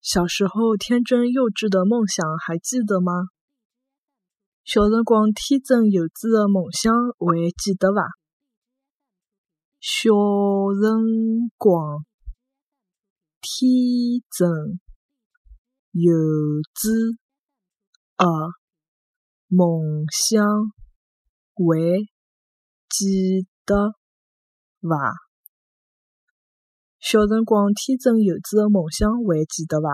小时候天真幼稚的梦想还记得吗？小辰光天真幼稚的梦想还记得伐？小辰光天真幼稚的梦想还记得伐？小辰光天真幼稚的梦想还记得伐？